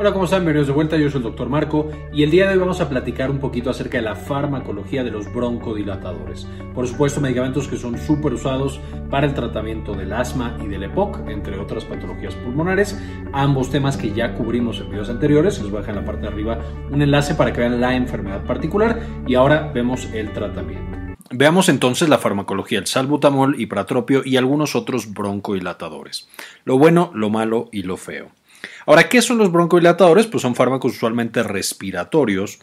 Hola, ¿cómo están? Bienvenidos de vuelta, yo soy el doctor Marco y el día de hoy vamos a platicar un poquito acerca de la farmacología de los broncodilatadores. Por supuesto, medicamentos que son súper usados para el tratamiento del asma y del EPOC, entre otras patologías pulmonares. Ambos temas que ya cubrimos en videos anteriores, les voy a dejar en la parte de arriba un enlace para que vean la enfermedad particular y ahora vemos el tratamiento. Veamos entonces la farmacología, el salbutamol, hipratropio y algunos otros broncodilatadores. Lo bueno, lo malo y lo feo. Ahora, ¿qué son los broncodilatadores? Pues son fármacos usualmente respiratorios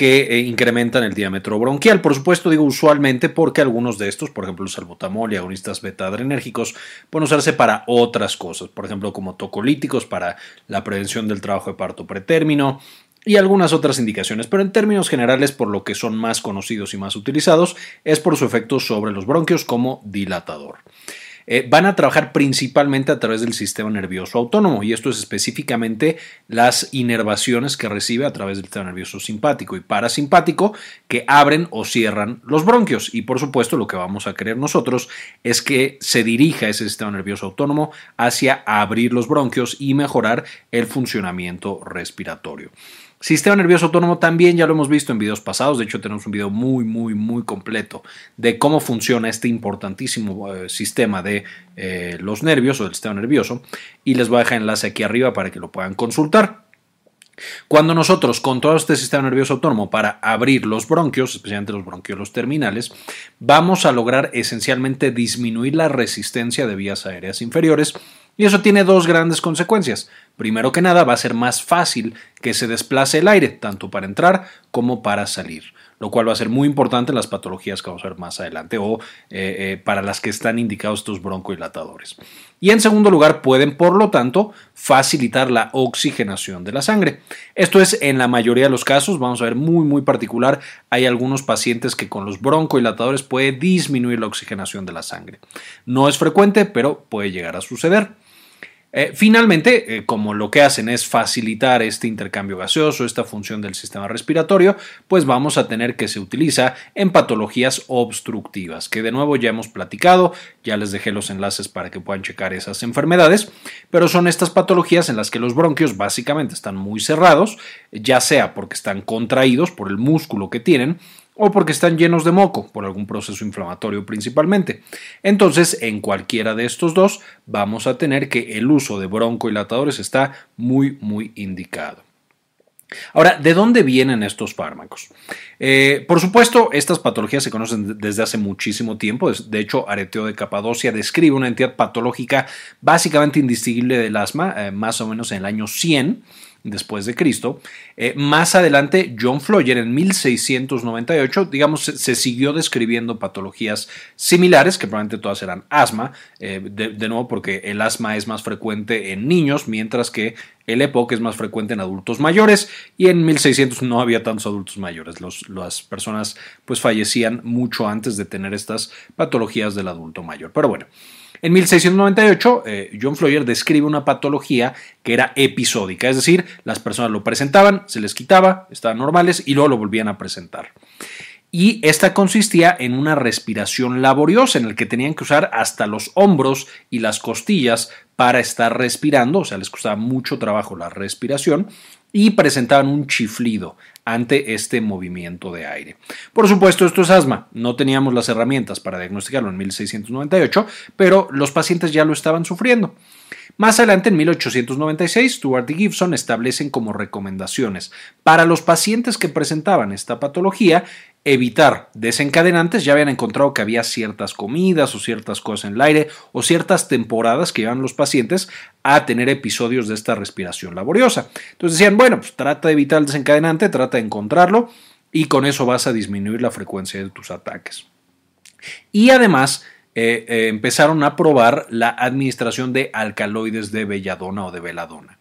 que eh, incrementan el diámetro bronquial. Por supuesto, digo usualmente porque algunos de estos, por ejemplo, el salbutamol y agonistas beta-adrenérgicos, pueden usarse para otras cosas, por ejemplo, como tocolíticos para la prevención del trabajo de parto pretérmino, y algunas otras indicaciones, pero en términos generales por lo que son más conocidos y más utilizados es por su efecto sobre los bronquios como dilatador. Eh, van a trabajar principalmente a través del sistema nervioso autónomo y esto es específicamente las inervaciones que recibe a través del sistema nervioso simpático y parasimpático que abren o cierran los bronquios y por supuesto lo que vamos a querer nosotros es que se dirija ese sistema nervioso autónomo hacia abrir los bronquios y mejorar el funcionamiento respiratorio. Sistema nervioso autónomo también ya lo hemos visto en videos pasados, de hecho tenemos un video muy, muy, muy completo de cómo funciona este importantísimo eh, sistema de eh, los nervios o del sistema nervioso y les voy a dejar enlace aquí arriba para que lo puedan consultar. Cuando nosotros controlamos este sistema nervioso autónomo para abrir los bronquios, especialmente los bronquiolos terminales, vamos a lograr esencialmente disminuir la resistencia de vías aéreas inferiores y eso tiene dos grandes consecuencias. Primero que nada, va a ser más fácil que se desplace el aire, tanto para entrar como para salir, lo cual va a ser muy importante en las patologías que vamos a ver más adelante o eh, eh, para las que están indicados estos broncodilatadores. Y en segundo lugar, pueden, por lo tanto, facilitar la oxigenación de la sangre. Esto es en la mayoría de los casos, vamos a ver muy, muy particular, hay algunos pacientes que con los broncodilatadores puede disminuir la oxigenación de la sangre. No es frecuente, pero puede llegar a suceder. Eh, finalmente, eh, como lo que hacen es facilitar este intercambio gaseoso, esta función del sistema respiratorio, pues vamos a tener que se utiliza en patologías obstructivas, que de nuevo ya hemos platicado, ya les dejé los enlaces para que puedan checar esas enfermedades, pero son estas patologías en las que los bronquios básicamente están muy cerrados, ya sea porque están contraídos por el músculo que tienen, o porque están llenos de moco, por algún proceso inflamatorio principalmente. Entonces, en cualquiera de estos dos, vamos a tener que el uso de broncodilatadores está muy, muy indicado. Ahora, ¿de dónde vienen estos fármacos? Eh, por supuesto, estas patologías se conocen desde hace muchísimo tiempo. De hecho, Areteo de Capadocia describe una entidad patológica básicamente indistinguible del asma, eh, más o menos en el año 100 después de Cristo. Eh, más adelante, John Floyer en 1698, digamos, se, siguió describiendo patologías similares, que probablemente todas eran asma, eh, de, nuevo porque el asma es más frecuente en niños, mientras que el EPOC es más frecuente en adultos mayores y en 1600 no había tantos adultos mayores. las personas pues fallecían mucho antes de tener estas patologías del adulto mayor. Pero bueno, en 1698, eh, John Floyer describe una patología que era episódica, es decir, las personas lo presentaban, se les quitaba, estaban normales y luego lo volvían a presentar. Y esta consistía en una respiración laboriosa en el que tenían que usar hasta los hombros y las costillas para estar respirando, o sea, les costaba mucho trabajo la respiración y presentaban un chiflido ante este movimiento de aire. Por supuesto, esto es asma. No teníamos las herramientas para diagnosticarlo en 1698, pero los pacientes ya lo estaban sufriendo. Más adelante, en 1896, Stuart y Gibson establecen como recomendaciones para los pacientes que presentaban esta patología evitar desencadenantes. Ya habían encontrado que había ciertas comidas o ciertas cosas en el aire o ciertas temporadas que iban los pacientes a tener episodios de esta respiración laboriosa. Entonces decían, bueno, pues trata de evitar el desencadenante, trata de encontrarlo y con eso vas a disminuir la frecuencia de tus ataques. Y además, eh, eh, empezaron a probar la administración de alcaloides de belladona o de veladona.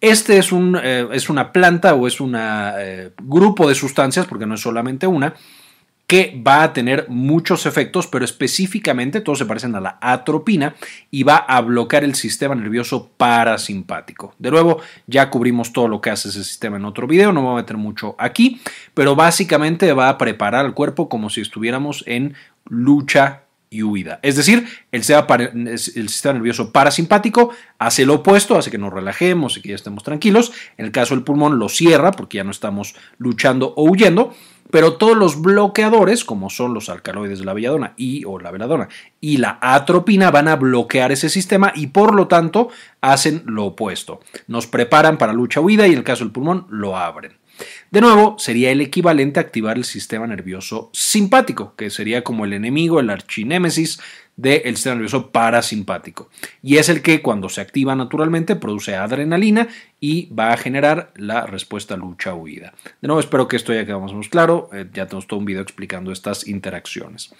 Este es, un, eh, es una planta o es un grupo de sustancias, porque no es solamente una, que va a tener muchos efectos, pero específicamente todos se parecen a la atropina y va a bloquear el sistema nervioso parasimpático. De nuevo, ya cubrimos todo lo que hace ese sistema en otro video, no me voy a meter mucho aquí, pero básicamente va a preparar al cuerpo como si estuviéramos en lucha y huida. Es decir, el sistema, nervioso parasimpático hace lo opuesto, hace que nos relajemos y que ya estemos tranquilos. En el caso del pulmón lo cierra porque ya no estamos luchando o huyendo. Pero todos los bloqueadores, como son los alcaloides de la belladona y o la veladona y la atropina, van a bloquear ese sistema y por lo tanto hacen lo opuesto. Nos preparan para lucha-huida y en el caso del pulmón lo abren. De nuevo, sería el equivalente a activar el sistema nervioso simpático, que sería como el enemigo, el archinémesis del sistema nervioso parasimpático. Y es el que cuando se activa naturalmente produce adrenalina y va a generar la respuesta lucha-huida. De nuevo, espero que esto ya quede más claro. Eh, ya tenemos todo un video explicando estas interacciones.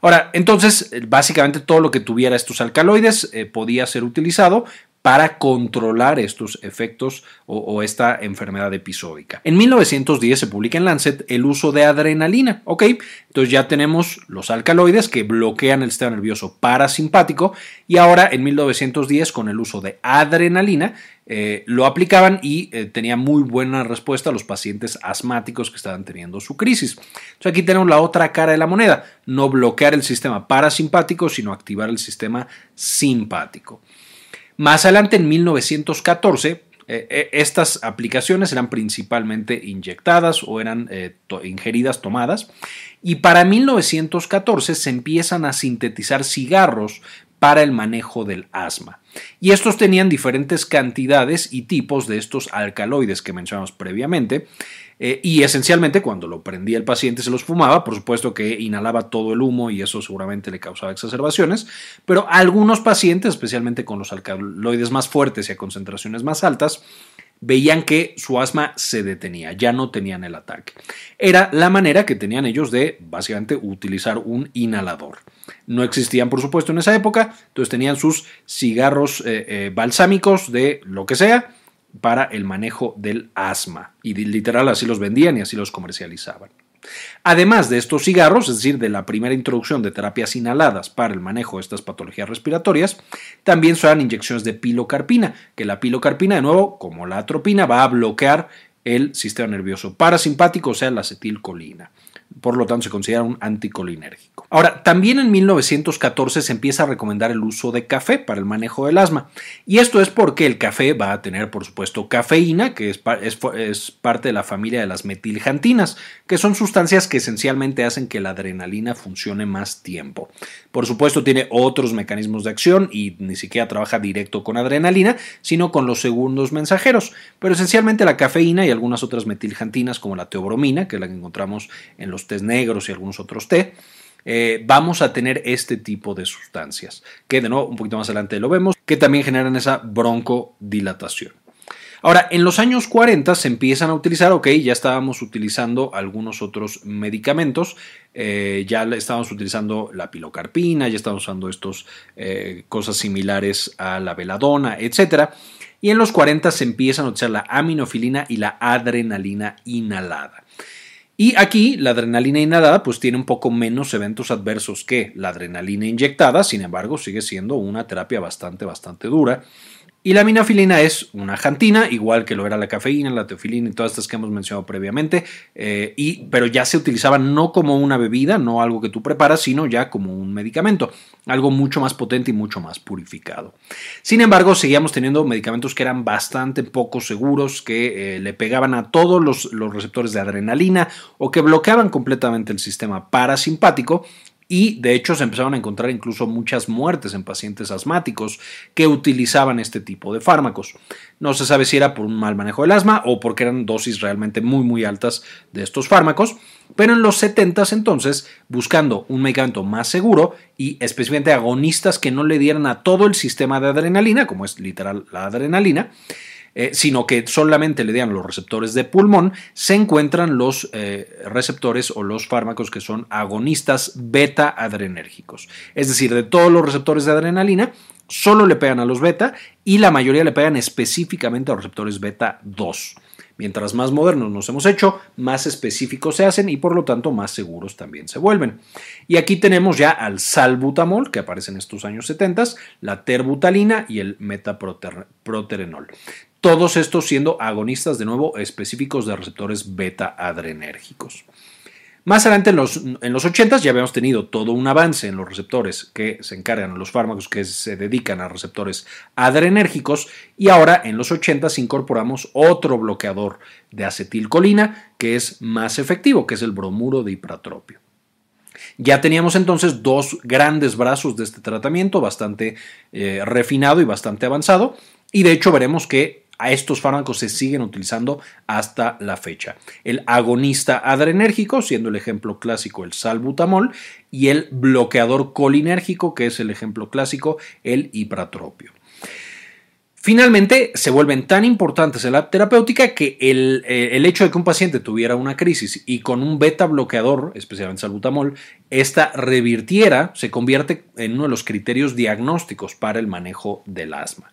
Ahora, entonces, básicamente todo lo que tuviera estos alcaloides eh, podía ser utilizado para controlar estos efectos o, esta enfermedad episódica. En 1910 se publica en Lancet el uso de adrenalina, ¿ok? Entonces ya tenemos los alcaloides que bloquean el sistema nervioso parasimpático y ahora en 1910 con el uso de adrenalina eh, lo aplicaban y eh, tenía muy buena respuesta a los pacientes asmáticos que estaban teniendo su crisis. Entonces aquí tenemos la otra cara de la moneda, no bloquear el sistema parasimpático, sino activar el sistema simpático. Más adelante, en 1914, eh, eh, estas aplicaciones eran principalmente inyectadas o eran eh, ingeridas, tomadas, y para 1914 se empiezan a sintetizar cigarros para el manejo del asma. Y estos tenían diferentes cantidades y tipos de estos alcaloides que mencionamos previamente, eh, y esencialmente cuando lo prendía el paciente se los fumaba, por supuesto que inhalaba todo el humo y eso seguramente le causaba exacerbaciones, pero algunos pacientes, especialmente con los alcaloides más fuertes y a concentraciones más altas, veían que su asma se detenía, ya no tenían el ataque. Era la manera que tenían ellos de básicamente utilizar un inhalador. No existían, por supuesto, en esa época, entonces tenían sus cigarros eh, eh, balsámicos de lo que sea, para el manejo del asma. Y literal así los vendían y así los comercializaban. Además de estos cigarros, es decir, de la primera introducción de terapias inhaladas para el manejo de estas patologías respiratorias, también son inyecciones de pilocarpina, que la pilocarpina, de nuevo, como la atropina, va a bloquear el sistema nervioso parasimpático, o sea, la acetilcolina por lo tanto se considera un anticolinérgico. Ahora, también en 1914 se empieza a recomendar el uso de café para el manejo del asma, y esto es porque el café va a tener, por supuesto, cafeína, que es, es parte de la familia de las metiljantinas, que son sustancias que esencialmente hacen que la adrenalina funcione más tiempo. Por supuesto, tiene otros mecanismos de acción y ni siquiera trabaja directo con adrenalina, sino con los segundos mensajeros, pero esencialmente la cafeína y algunas otras metiljantinas como la teobromina, que es la que encontramos en los tés negros y algunos otros té, eh, vamos a tener este tipo de sustancias, que de nuevo un poquito más adelante lo vemos, que también generan esa broncodilatación. Ahora, en los años 40 se empiezan a utilizar, ok, ya estábamos utilizando algunos otros medicamentos, eh, ya estábamos utilizando la pilocarpina, ya estábamos usando estas eh, cosas similares a la veladona, etc. Y en los 40 se empiezan a utilizar la aminofilina y la adrenalina inhalada. Y aquí la adrenalina inhalada pues tiene un poco menos eventos adversos que la adrenalina inyectada, sin embargo sigue siendo una terapia bastante, bastante dura y la minafilina es una jantina, igual que lo era la cafeína, la teofilina y todas estas que hemos mencionado previamente, eh, y, pero ya se utilizaba no como una bebida, no algo que tú preparas, sino ya como un medicamento, algo mucho más potente y mucho más purificado. Sin embargo, seguíamos teniendo medicamentos que eran bastante poco seguros, que eh, le pegaban a todos los, los receptores de adrenalina o que bloqueaban completamente el sistema parasimpático y de hecho se empezaron a encontrar incluso muchas muertes en pacientes asmáticos que utilizaban este tipo de fármacos. No se sabe si era por un mal manejo del asma o porque eran dosis realmente muy muy altas de estos fármacos, pero en los 70 entonces, buscando un medicamento más seguro y especialmente agonistas que no le dieran a todo el sistema de adrenalina, como es literal la adrenalina, eh, sino que solamente le dan los receptores de pulmón, se encuentran los eh, receptores o los fármacos que son agonistas beta adrenérgicos. Es decir, de todos los receptores de adrenalina, solo le pegan a los beta y la mayoría le pegan específicamente a los receptores beta 2. Mientras más modernos nos hemos hecho, más específicos se hacen y por lo tanto más seguros también se vuelven. Y aquí tenemos ya al salbutamol, que aparece en estos años 70, la terbutalina y el metaproterenol todos estos siendo agonistas de nuevo específicos de receptores beta adrenérgicos. Más adelante en los, en los 80 ya habíamos tenido todo un avance en los receptores que se encargan, los fármacos que se dedican a receptores adrenérgicos y ahora en los 80 incorporamos otro bloqueador de acetilcolina que es más efectivo, que es el bromuro de hipratropio. Ya teníamos entonces dos grandes brazos de este tratamiento, bastante eh, refinado y bastante avanzado, y de hecho veremos que a estos fármacos se siguen utilizando hasta la fecha. El agonista adrenérgico, siendo el ejemplo clásico el salbutamol, y el bloqueador colinérgico, que es el ejemplo clásico, el ipratropio. Finalmente, se vuelven tan importantes en la terapéutica que el, eh, el, hecho de que un paciente tuviera una crisis y con un beta bloqueador, especialmente salbutamol, esta revirtiera, se convierte en uno de los criterios diagnósticos para el manejo del asma.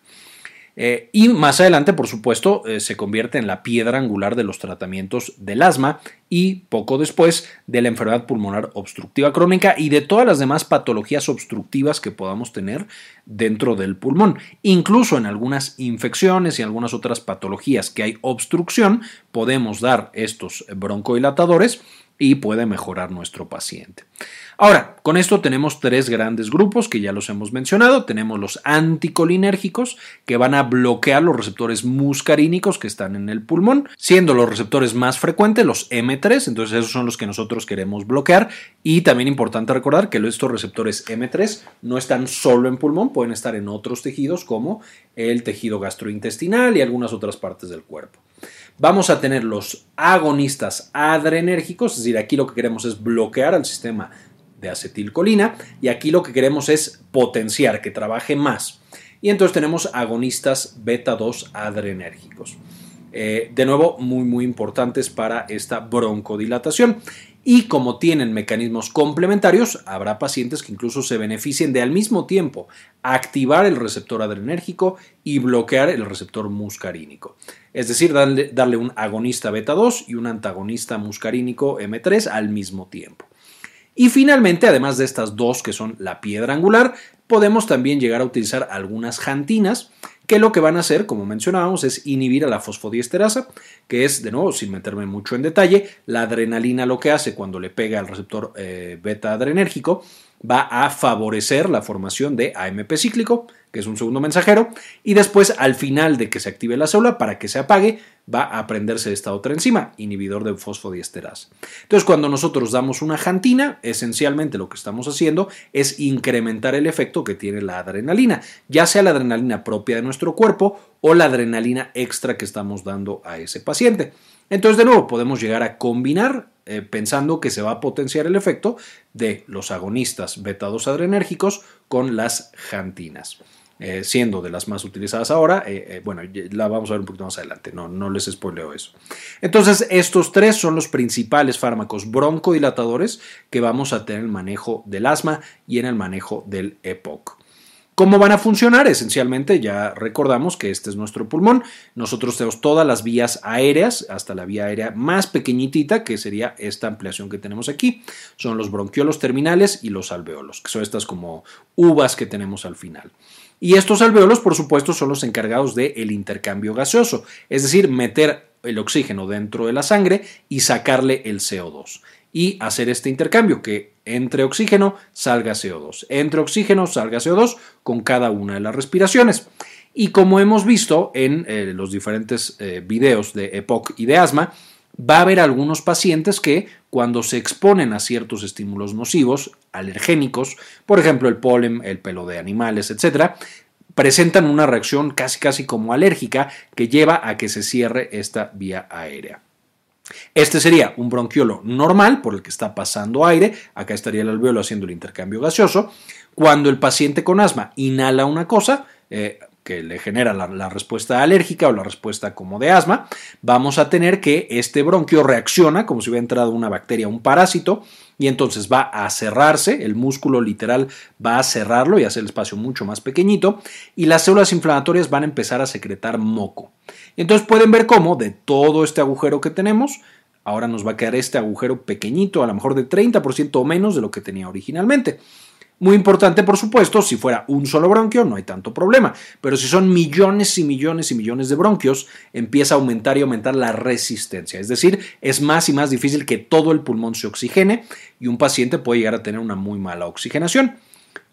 Eh, y más adelante, por supuesto, eh, se convierte en la piedra angular de los tratamientos del asma y poco después de la enfermedad pulmonar obstructiva crónica y de todas las demás patologías obstructivas que podamos tener dentro del pulmón. Incluso en algunas infecciones y algunas otras patologías que hay obstrucción, podemos dar estos broncodilatadores y puede mejorar nuestro paciente. Ahora, con esto tenemos tres grandes grupos que ya los hemos mencionado. Tenemos los anticolinérgicos que van a bloquear los receptores muscarínicos que están en el pulmón, siendo los receptores más frecuentes los M3, entonces esos son los que nosotros queremos bloquear. Y también importante recordar que estos receptores M3 no están solo en pulmón, pueden estar en otros tejidos como el tejido gastrointestinal y algunas otras partes del cuerpo vamos a tener los agonistas adrenérgicos, es decir, aquí lo que queremos es bloquear al sistema de acetilcolina y aquí lo que queremos es potenciar, que trabaje más. Y entonces tenemos agonistas beta 2 adrenérgicos. Eh, de nuevo, muy muy importantes para esta broncodilatación. Y como tienen mecanismos complementarios, habrá pacientes que incluso se beneficien de al mismo tiempo activar el receptor adrenérgico y bloquear el receptor muscarínico. Es decir, darle, darle un agonista beta 2 y un antagonista muscarínico M3 al mismo tiempo. Y finalmente, además de estas dos que son la piedra angular, podemos también llegar a utilizar algunas jantinas que lo que van a hacer, como mencionábamos, es inhibir a la fosfodiesterasa, que es, de nuevo, sin meterme mucho en detalle, la adrenalina lo que hace cuando le pega al receptor eh, beta adrenérgico, va a favorecer la formación de AMP cíclico, que es un segundo mensajero, y después al final de que se active la célula, para que se apague, va a prenderse esta otra enzima, inhibidor de fosfodiesterasa. Entonces, cuando nosotros damos una jantina, esencialmente lo que estamos haciendo es incrementar el efecto que tiene la adrenalina, ya sea la adrenalina propia de nuestro cuerpo o la adrenalina extra que estamos dando a ese paciente. Entonces, de nuevo, podemos llegar a combinar eh, pensando que se va a potenciar el efecto de los agonistas beta-2 adrenérgicos con las jantinas. Eh, siendo de las más utilizadas ahora, eh, bueno, la vamos a ver un poquito más adelante, no, no les spoileo eso. Entonces, estos tres son los principales fármacos broncodilatadores que vamos a tener en el manejo del asma y en el manejo del EPOC. ¿Cómo van a funcionar? Esencialmente ya recordamos que este es nuestro pulmón. Nosotros tenemos todas las vías aéreas, hasta la vía aérea más pequeñitita, que sería esta ampliación que tenemos aquí. Son los bronquiolos terminales y los alveolos, que son estas como uvas que tenemos al final. Y estos alveolos, por supuesto, son los encargados del intercambio gaseoso, es decir, meter el oxígeno dentro de la sangre y sacarle el CO2 y hacer este intercambio, que entre oxígeno salga CO2, entre oxígeno salga CO2 con cada una de las respiraciones. Y como hemos visto en eh, los diferentes eh, videos de EPOC y de asma, va a haber algunos pacientes que cuando se exponen a ciertos estímulos nocivos, alergénicos, por ejemplo el polen, el pelo de animales, etc., presentan una reacción casi casi como alérgica que lleva a que se cierre esta vía aérea. Este sería un bronquiolo normal por el que está pasando aire, acá estaría el alveolo haciendo el intercambio gaseoso. Cuando el paciente con asma inhala una cosa, eh, que le genera la, respuesta alérgica o la respuesta como de asma, vamos a tener que este bronquio reacciona como si hubiera entrado una bacteria, un parásito, y entonces va a cerrarse, el músculo literal va a cerrarlo y hacer el espacio mucho más pequeñito, y las células inflamatorias van a empezar a secretar moco. Entonces pueden ver cómo de todo este agujero que tenemos, ahora nos va a quedar este agujero pequeñito, a lo mejor de 30% o menos de lo que tenía originalmente. Muy importante, por supuesto, si fuera un solo bronquio no hay tanto problema, pero si son millones y millones y millones de bronquios, empieza a aumentar y aumentar la resistencia, es decir, es más y más difícil que todo el pulmón se oxigene y un paciente puede llegar a tener una muy mala oxigenación.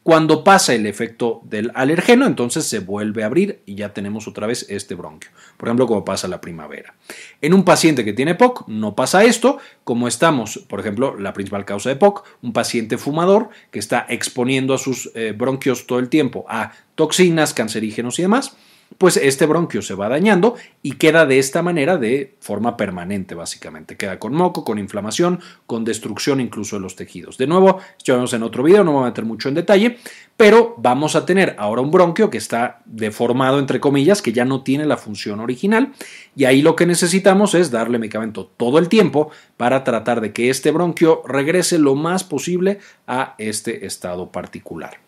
Cuando pasa el efecto del alergeno, entonces se vuelve a abrir y ya tenemos otra vez este bronquio. Por ejemplo, como pasa la primavera. En un paciente que tiene POC no pasa esto, como estamos, por ejemplo, la principal causa de POC, un paciente fumador que está exponiendo a sus eh, bronquios todo el tiempo a toxinas, cancerígenos y demás pues este bronquio se va dañando y queda de esta manera de forma permanente, básicamente. Queda con moco, con inflamación, con destrucción incluso de los tejidos. De nuevo, esto vemos en otro video, no me voy a meter mucho en detalle, pero vamos a tener ahora un bronquio que está deformado, entre comillas, que ya no tiene la función original, y ahí lo que necesitamos es darle medicamento todo el tiempo para tratar de que este bronquio regrese lo más posible a este estado particular.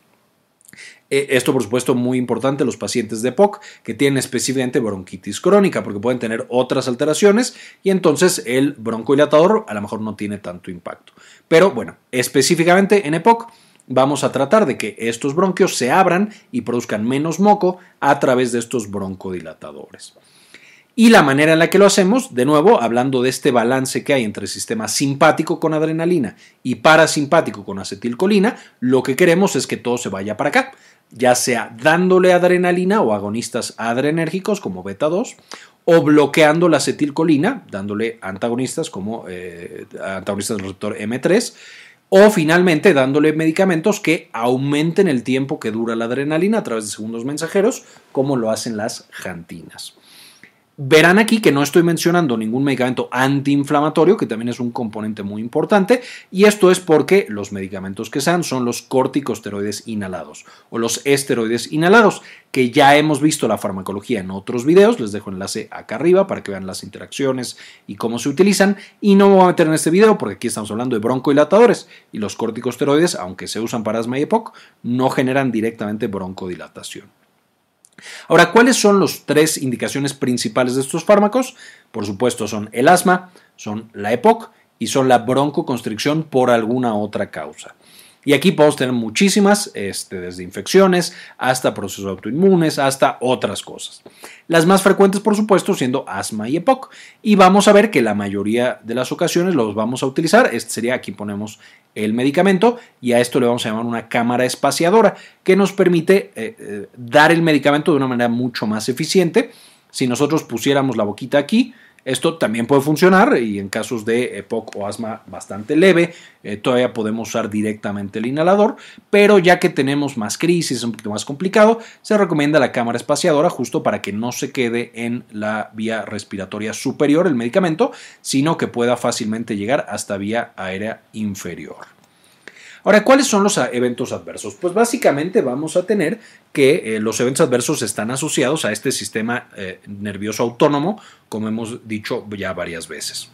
Eh, esto, por supuesto, muy importante los pacientes de POC que tienen específicamente bronquitis crónica, porque pueden tener otras alteraciones y entonces el broncodilatador a lo mejor no tiene tanto impacto. Pero bueno, específicamente en EPOC vamos a tratar de que estos bronquios se abran y produzcan menos moco a través de estos broncodilatadores. Y la manera en la que lo hacemos, de nuevo, hablando de este balance que hay entre el sistema simpático con adrenalina y parasimpático con acetilcolina, lo que queremos es que todo se vaya para acá ya sea dándole adrenalina o agonistas adrenérgicos como beta 2 o bloqueando la acetilcolina, dándole antagonistas como eh, antagonistas del receptor M3 o finalmente dándole medicamentos que aumenten el tiempo que dura la adrenalina a través de segundos mensajeros, como lo hacen las jantinas. Verán aquí que no estoy mencionando ningún medicamento antiinflamatorio, que también es un componente muy importante, y esto es porque los medicamentos que sean son los corticosteroides inhalados o los esteroides inhalados, que ya hemos visto la farmacología en otros videos, les dejo enlace acá arriba para que vean las interacciones y cómo se utilizan, y no me voy a meter en este video porque aquí estamos hablando de broncodilatadores, y los corticosteroides, aunque se usan para asma y EPOC, no generan directamente broncodilatación. Ahora, ¿cuáles son las tres indicaciones principales de estos fármacos? Por supuesto, son el asma, son la EPOC y son la broncoconstricción por alguna otra causa. Y aquí podemos tener muchísimas, este, desde infecciones hasta procesos autoinmunes, hasta otras cosas. Las más frecuentes, por supuesto, siendo asma y EPOC. Y vamos a ver que la mayoría de las ocasiones los vamos a utilizar. Este sería, aquí ponemos el medicamento y a esto le vamos a llamar una cámara espaciadora que nos permite eh, eh, dar el medicamento de una manera mucho más eficiente. Si nosotros pusiéramos la boquita aquí, esto también puede funcionar y en casos de EPOC o asma bastante leve, eh, todavía podemos usar directamente el inhalador, pero ya que tenemos más crisis, es un poquito más complicado, se recomienda la cámara espaciadora justo para que no se quede en la vía respiratoria superior el medicamento, sino que pueda fácilmente llegar hasta vía aérea inferior. Ahora, ¿cuáles son los eventos adversos? Pues básicamente vamos a tener que eh, los eventos adversos están asociados a este sistema eh, nervioso autónomo, como hemos dicho ya varias veces.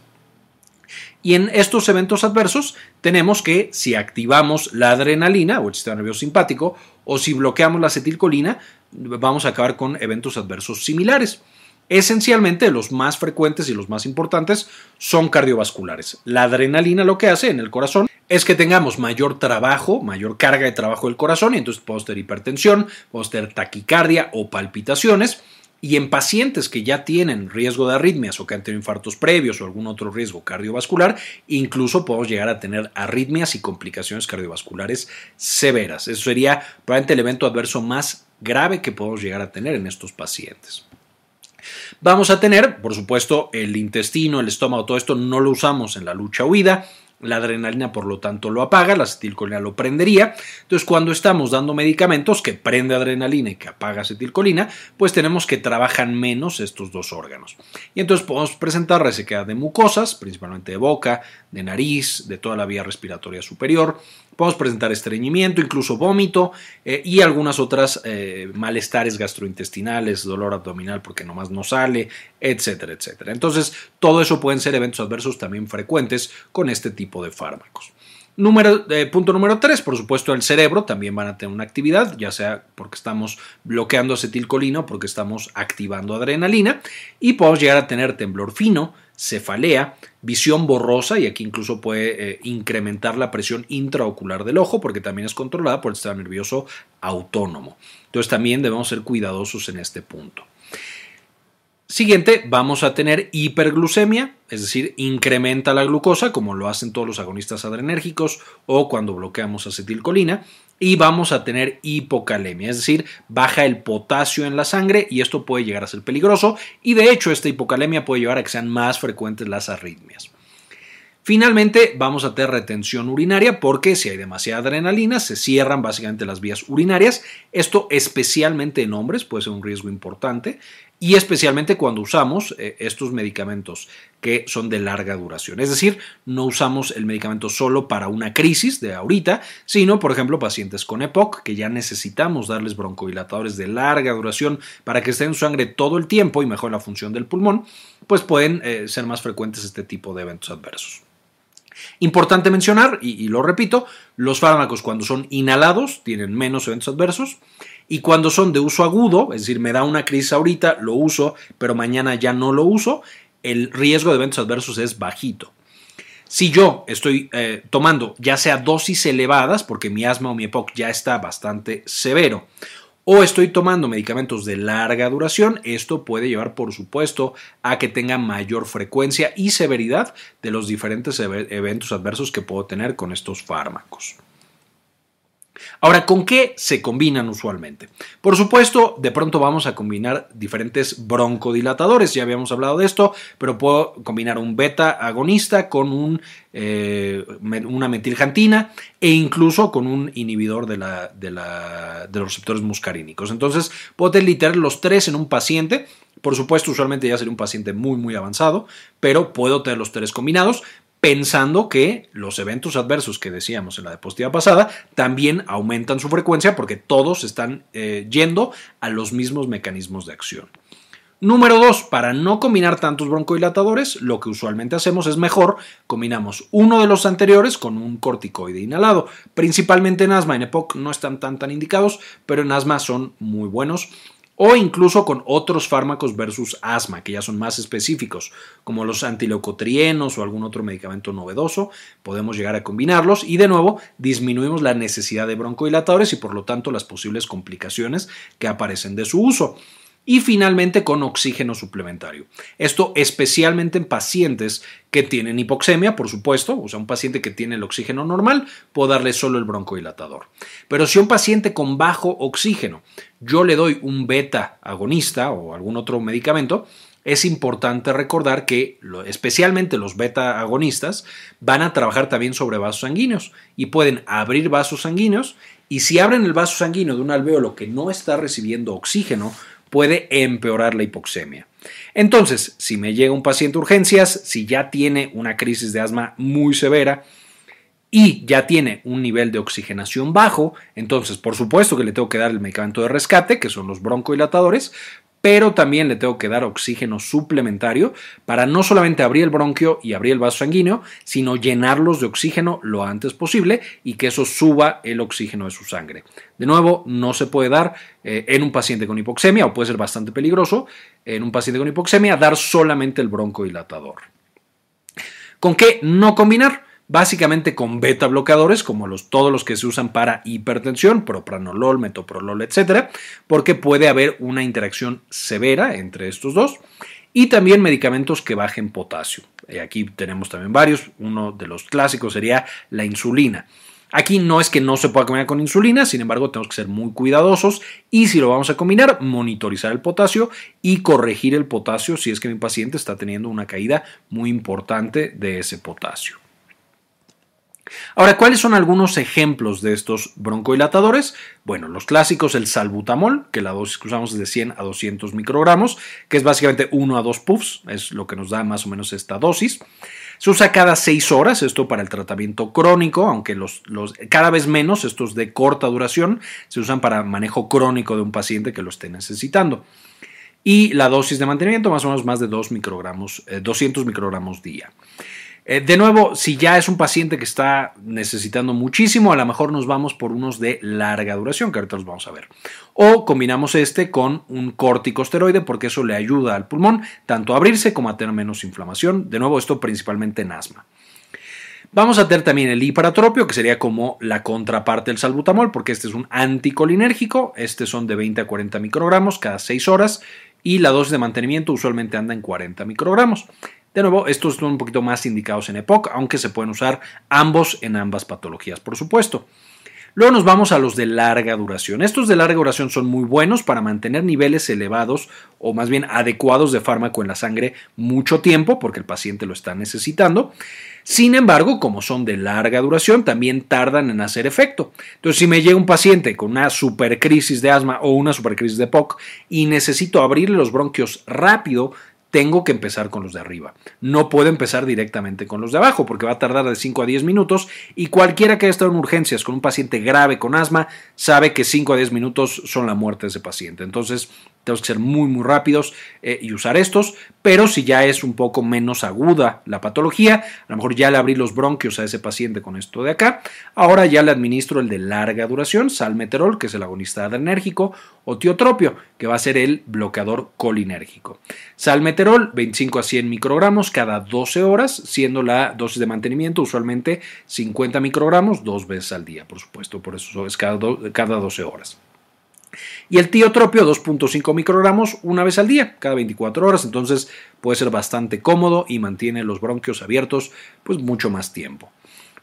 Y en estos eventos adversos tenemos que si activamos la adrenalina o el sistema nervioso simpático o si bloqueamos la acetilcolina, vamos a acabar con eventos adversos similares. Esencialmente los más frecuentes y los más importantes son cardiovasculares. La adrenalina lo que hace en el corazón es que tengamos mayor trabajo, mayor carga de trabajo del corazón y entonces podemos tener hipertensión, podemos tener taquicardia o palpitaciones. Y en pacientes que ya tienen riesgo de arritmias o que han tenido infartos previos o algún otro riesgo cardiovascular, incluso podemos llegar a tener arritmias y complicaciones cardiovasculares severas. Eso sería probablemente el evento adverso más grave que podemos llegar a tener en estos pacientes. Vamos a tener, por supuesto, el intestino, el estómago, todo esto no lo usamos en la lucha huida la adrenalina por lo tanto lo apaga, la acetilcolina lo prendería. Entonces cuando estamos dando medicamentos que prende adrenalina y que apaga acetilcolina, pues tenemos que trabajan menos estos dos órganos. Y entonces podemos presentar resequedad de mucosas, principalmente de boca, de nariz, de toda la vía respiratoria superior. Podemos presentar estreñimiento, incluso vómito eh, y algunas otras eh, malestares gastrointestinales, dolor abdominal porque nomás no sale, etcétera, etcétera. Entonces, todo eso pueden ser eventos adversos también frecuentes con este tipo de fármacos. Número, eh, punto número 3, por supuesto, el cerebro también van a tener una actividad, ya sea porque estamos bloqueando acetilcolina o porque estamos activando adrenalina, y podemos llegar a tener temblor fino, cefalea, visión borrosa, y aquí incluso puede eh, incrementar la presión intraocular del ojo, porque también es controlada por el sistema nervioso autónomo. Entonces también debemos ser cuidadosos en este punto. Siguiente, vamos a tener hiperglucemia, es decir, incrementa la glucosa, como lo hacen todos los agonistas adrenérgicos o cuando bloqueamos acetilcolina, y vamos a tener hipocalemia, es decir, baja el potasio en la sangre y esto puede llegar a ser peligroso, y de hecho esta hipocalemia puede llevar a que sean más frecuentes las arritmias. Finalmente, vamos a tener retención urinaria porque si hay demasiada adrenalina, se cierran básicamente las vías urinarias. Esto especialmente en hombres puede ser un riesgo importante y especialmente cuando usamos eh, estos medicamentos que son de larga duración. Es decir, no usamos el medicamento solo para una crisis de ahorita, sino, por ejemplo, pacientes con EPOC que ya necesitamos darles broncodilatadores de larga duración para que estén en sangre todo el tiempo y mejore la función del pulmón, pues pueden eh, ser más frecuentes este tipo de eventos adversos. Importante mencionar, y, lo repito, los fármacos cuando son inhalados tienen menos eventos adversos y cuando son de uso agudo, es decir, me da una crisis ahorita, lo uso, pero mañana ya no lo uso, el riesgo de eventos adversos es bajito. Si yo estoy eh, tomando ya sea dosis elevadas, porque mi asma o mi EPOC ya está bastante severo, o estoy tomando medicamentos de larga duración, esto puede llevar, por supuesto, a que tenga mayor frecuencia y severidad de los diferentes eventos adversos que puedo tener con estos fármacos. Ahora, ¿con qué se combinan usualmente? Por supuesto, de pronto vamos a combinar diferentes broncodilatadores, ya habíamos hablado de esto, pero puedo combinar un beta agonista con un, eh, una metiljantina e incluso con un inhibidor de, de, los receptores muscarínicos. Entonces, puedo literar los tres en un paciente por supuesto, usualmente ya sería un paciente muy, muy avanzado, pero puedo tener los tres combinados pensando que los eventos adversos que decíamos en la diapositiva pasada también aumentan su frecuencia porque todos están eh, yendo a los mismos mecanismos de acción. Número dos, para no combinar tantos broncodilatadores, lo que usualmente hacemos es mejor combinamos uno de los anteriores con un corticoide inhalado. Principalmente en asma, en EPOC no están tan tan indicados, pero en asma son muy buenos o incluso con otros fármacos versus asma, que ya son más específicos, como los antileucotrienos o algún otro medicamento novedoso, podemos llegar a combinarlos. Y de nuevo disminuimos la necesidad de broncodilatadores y por lo tanto las posibles complicaciones que aparecen de su uso y finalmente con oxígeno suplementario. Esto especialmente en pacientes que tienen hipoxemia, por supuesto, o sea, un paciente que tiene el oxígeno normal, puedo darle solo el broncodilatador. Pero si un paciente con bajo oxígeno, yo le doy un beta agonista o algún otro medicamento, es importante recordar que especialmente los beta agonistas van a trabajar también sobre vasos sanguíneos y pueden abrir vasos sanguíneos y si abren el vaso sanguíneo de un alveolo que no está recibiendo oxígeno, puede empeorar la hipoxemia. Entonces, si me llega un paciente a urgencias, si ya tiene una crisis de asma muy severa, y ya tiene un nivel de oxigenación bajo, entonces por supuesto que le tengo que dar el medicamento de rescate, que son los broncodilatadores, pero también le tengo que dar oxígeno suplementario para no solamente abrir el bronquio y abrir el vaso sanguíneo, sino llenarlos de oxígeno lo antes posible y que eso suba el oxígeno de su sangre. De nuevo, no se puede dar eh, en un paciente con hipoxemia, o puede ser bastante peligroso, en un paciente con hipoxemia, dar solamente el broncodilatador. ¿Con qué no combinar? Básicamente con beta bloqueadores, como los, todos los que se usan para hipertensión, propranolol, metoprolol, etcétera, porque puede haber una interacción severa entre estos dos. Y también medicamentos que bajen potasio. Y aquí tenemos también varios. Uno de los clásicos sería la insulina. Aquí no es que no se pueda combinar con insulina, sin embargo tenemos que ser muy cuidadosos y si lo vamos a combinar, monitorizar el potasio y corregir el potasio si es que mi paciente está teniendo una caída muy importante de ese potasio. Ahora, ¿cuáles son algunos ejemplos de estos broncodilatadores? Bueno, los clásicos, el salbutamol, que la dosis que usamos es de 100 a 200 microgramos, que es básicamente 1 a 2 puffs, es lo que nos da más o menos esta dosis. Se usa cada 6 horas, esto para el tratamiento crónico, aunque los, cada vez menos, estos de corta duración, se usan para manejo crónico de un paciente que lo esté necesitando. Y la dosis de mantenimiento, más o menos más de 2 microgramos, 200 eh, microgramos día. Eh, de nuevo, si ya es un paciente que está necesitando muchísimo, a lo mejor nos vamos por unos de larga duración, que ahorita los vamos a ver. O combinamos este con un corticosteroide porque eso le ayuda al pulmón tanto a abrirse como a tener menos inflamación. De nuevo, esto principalmente en asma. Vamos a tener también el hiperatropio, que sería como la contraparte del salbutamol, porque este es un anticolinérgico. Este son de 20 a 40 microgramos cada 6 horas y la dosis de mantenimiento usualmente anda en 40 microgramos. De nuevo, estos son un poquito más indicados en EPOC, aunque se pueden usar ambos en ambas patologías, por supuesto. Luego nos vamos a los de larga duración. Estos de larga duración son muy buenos para mantener niveles elevados o más bien adecuados de fármaco en la sangre mucho tiempo, porque el paciente lo está necesitando. Sin embargo, como son de larga duración, también tardan en hacer efecto. Entonces, si me llega un paciente con una supercrisis de asma o una supercrisis de POC y necesito abrirle los bronquios rápido, tengo que empezar con los de arriba. No puedo empezar directamente con los de abajo porque va a tardar de 5 a 10 minutos y cualquiera que haya estado en urgencias con un paciente grave con asma sabe que 5 a 10 minutos son la muerte de ese paciente. Entonces, tenemos que ser muy muy rápidos eh, y usar estos, pero si ya es un poco menos aguda la patología, a lo mejor ya le abrí los bronquios a ese paciente con esto de acá, ahora ya le administro el de larga duración, salmeterol, que es el agonista adrenérgico, o tiotropio, que va a ser el bloqueador colinérgico. Salmeterol, 25 a 100 microgramos cada 12 horas, siendo la dosis de mantenimiento usualmente 50 microgramos dos veces al día, por supuesto, por eso es cada, cada 12 horas. Y el tiotropio 2.5 microgramos una vez al día, cada 24 horas, entonces puede ser bastante cómodo y mantiene los bronquios abiertos pues mucho más tiempo.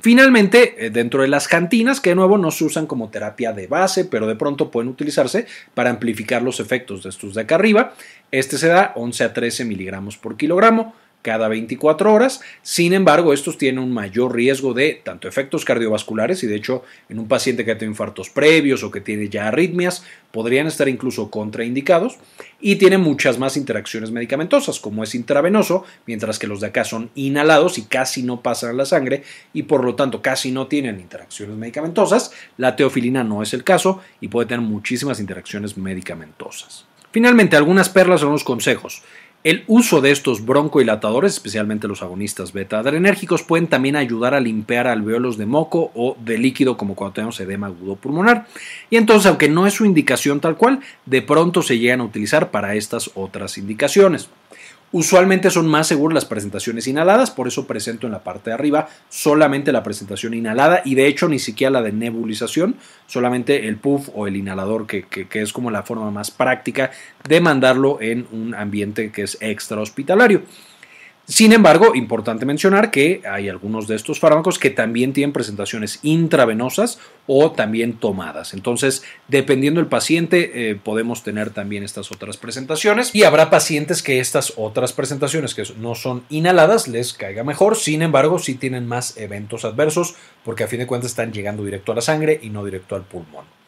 Finalmente, eh, dentro de las cantinas, que de nuevo no se usan como terapia de base, pero de pronto pueden utilizarse para amplificar los efectos de estos de acá arriba, este se da 11 a 13 miligramos por kilogramo cada 24 horas. Sin embargo, estos tienen un mayor riesgo de tanto efectos cardiovasculares y de hecho en un paciente que ha tenido infartos previos o que tiene ya arritmias podrían estar incluso contraindicados y tienen muchas más interacciones medicamentosas como es intravenoso, mientras que los de acá son inhalados y casi no pasan a la sangre y por lo tanto casi no tienen interacciones medicamentosas. La teofilina no es el caso y puede tener muchísimas interacciones medicamentosas. Finalmente, algunas perlas son los consejos. El uso de estos broncodilatadores, especialmente los agonistas beta-adrenérgicos, pueden también ayudar a limpiar alveolos de moco o de líquido como cuando tenemos edema agudo pulmonar. Y entonces, aunque no es su indicación tal cual, de pronto se llegan a utilizar para estas otras indicaciones. Usualmente son más seguras las presentaciones inhaladas, por eso presento en la parte de arriba solamente la presentación inhalada y de hecho ni siquiera la de nebulización, solamente el puff o el inhalador que, que es como la forma más práctica de mandarlo en un ambiente que es extra hospitalario. Sin embargo, importante mencionar que hay algunos de estos fármacos que también tienen presentaciones intravenosas o también tomadas. Entonces, dependiendo del paciente, eh, podemos tener también estas otras presentaciones y habrá pacientes que estas otras presentaciones que no son inhaladas les caiga mejor. Sin embargo, sí tienen más eventos adversos porque a fin de cuentas están llegando directo a la sangre y no directo al pulmón.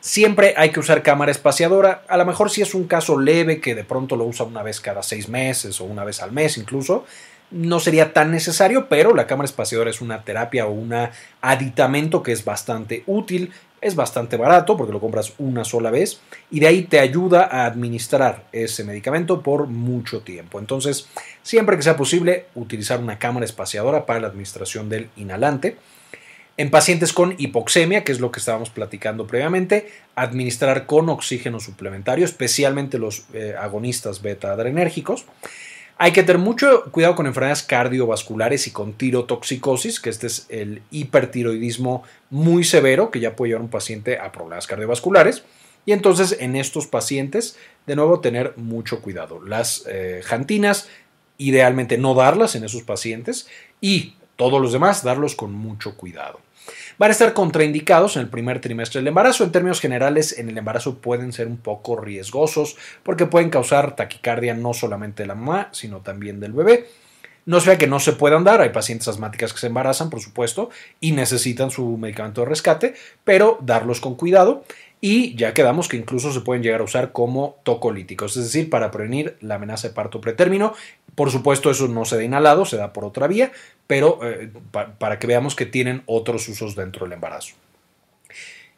Siempre hay que usar cámara espaciadora. A lo mejor si es un caso leve que de pronto lo usa una vez cada seis meses o una vez al mes incluso, no sería tan necesario, pero la cámara espaciadora es una terapia o un aditamento que es bastante útil, es bastante barato porque lo compras una sola vez y de ahí te ayuda a administrar ese medicamento por mucho tiempo. Entonces, siempre que sea posible, utilizar una cámara espaciadora para la administración del inhalante. En pacientes con hipoxemia, que es lo que estábamos platicando previamente, administrar con oxígeno suplementario, especialmente los eh, agonistas beta-adrenérgicos. Hay que tener mucho cuidado con enfermedades cardiovasculares y con tirotoxicosis, que este es el hipertiroidismo muy severo que ya puede llevar a un paciente a problemas cardiovasculares. Y entonces en estos pacientes, de nuevo, tener mucho cuidado. Las eh, jantinas, idealmente no darlas en esos pacientes y todos los demás, darlos con mucho cuidado. Van a estar contraindicados en el primer trimestre del embarazo. En términos generales, en el embarazo pueden ser un poco riesgosos porque pueden causar taquicardia no solamente de la mamá, sino también del bebé. No sea que no se puedan dar, hay pacientes asmáticas que se embarazan, por supuesto, y necesitan su medicamento de rescate, pero darlos con cuidado y ya quedamos que incluso se pueden llegar a usar como tocolíticos, es decir, para prevenir la amenaza de parto pretérmino. Por supuesto, eso no se da inhalado, se da por otra vía, pero eh, para que veamos que tienen otros usos dentro del embarazo.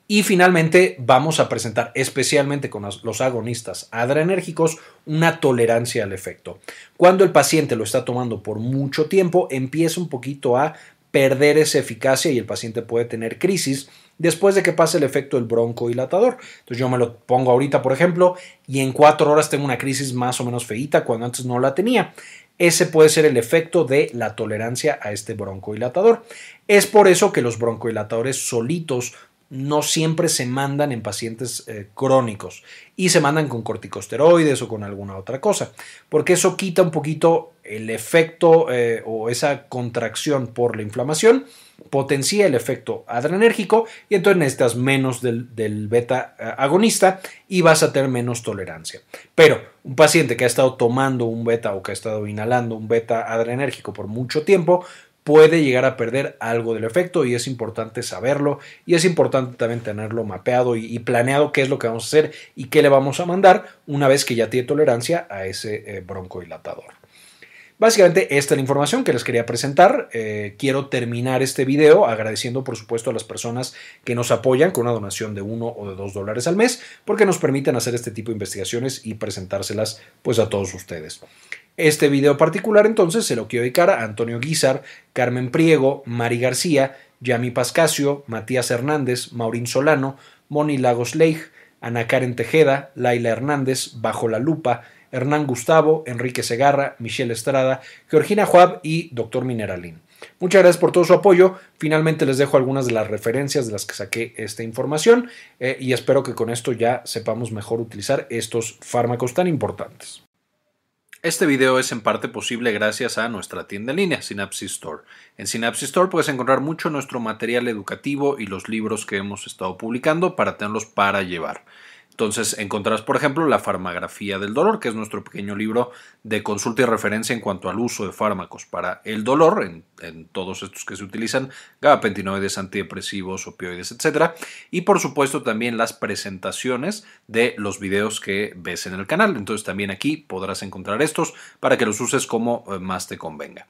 Y finalmente vamos a presentar especialmente con los agonistas adrenérgicos una tolerancia al efecto. Cuando el paciente lo está tomando por mucho tiempo, empieza un poquito a perder esa eficacia y el paciente puede tener crisis después de que pase el efecto del broncodilatador. Entonces yo me lo pongo ahorita, por ejemplo, y en cuatro horas tengo una crisis más o menos feita cuando antes no la tenía. Ese puede ser el efecto de la tolerancia a este broncodilatador. Es por eso que los broncodilatadores solitos no siempre se mandan en pacientes eh, crónicos y se mandan con corticosteroides o con alguna otra cosa, porque eso quita un poquito el efecto eh, o esa contracción por la inflamación, potencia el efecto adrenérgico y entonces necesitas menos del, beta eh, agonista y vas a tener menos tolerancia. Pero un paciente que ha estado tomando un beta o que ha estado inhalando un beta adrenérgico por mucho tiempo, puede llegar a perder algo del efecto y es importante saberlo y es importante también tenerlo mapeado y, planeado qué es lo que vamos a hacer y qué le vamos a mandar una vez que ya tiene tolerancia a ese eh, broncodilatador. Básicamente esta es la información que les quería presentar. Eh, quiero terminar este video agradeciendo por supuesto a las personas que nos apoyan con una donación de uno o de dos dólares al mes porque nos permiten hacer este tipo de investigaciones y presentárselas pues a todos ustedes. Este video particular entonces se lo quiero dedicar a Antonio Guizar, Carmen Priego, Mari García, Yami Pascasio, Matías Hernández, Maurín Solano, Moni Lagos Leij, Ana Karen Tejeda, Laila Hernández, Bajo la Lupa, Hernán Gustavo, Enrique Segarra, Michelle Estrada, Georgina Juab y Dr. Mineralín. Muchas gracias por todo su apoyo. Finalmente les dejo algunas de las referencias de las que saqué esta información eh, y espero que con esto ya sepamos mejor utilizar estos fármacos tan importantes. Este video es en parte posible gracias a nuestra tienda en línea, Synapsis Store. En Synapsis Store puedes encontrar mucho nuestro material educativo y los libros que hemos estado publicando para tenerlos para llevar. Entonces encontrarás, por ejemplo, la farmagrafía del dolor, que es nuestro pequeño libro de consulta y referencia en cuanto al uso de fármacos para el dolor, en, todos estos que se utilizan, gabapentinoides, antidepresivos, opioides, etc. Y por supuesto también las presentaciones de los videos que ves en el canal. Entonces también aquí podrás encontrar estos para que los uses como eh, más te convenga.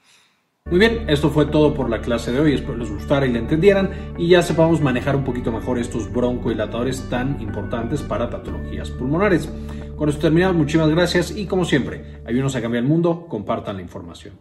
Muy bien, esto fue todo por la clase de hoy, espero les gustara y la entendieran y ya sepamos manejar un poquito mejor estos broncodilatadores tan importantes para patologías pulmonares. Con esto terminamos, muchísimas gracias y como siempre, ayúdenos a cambiar el mundo, compartan la información.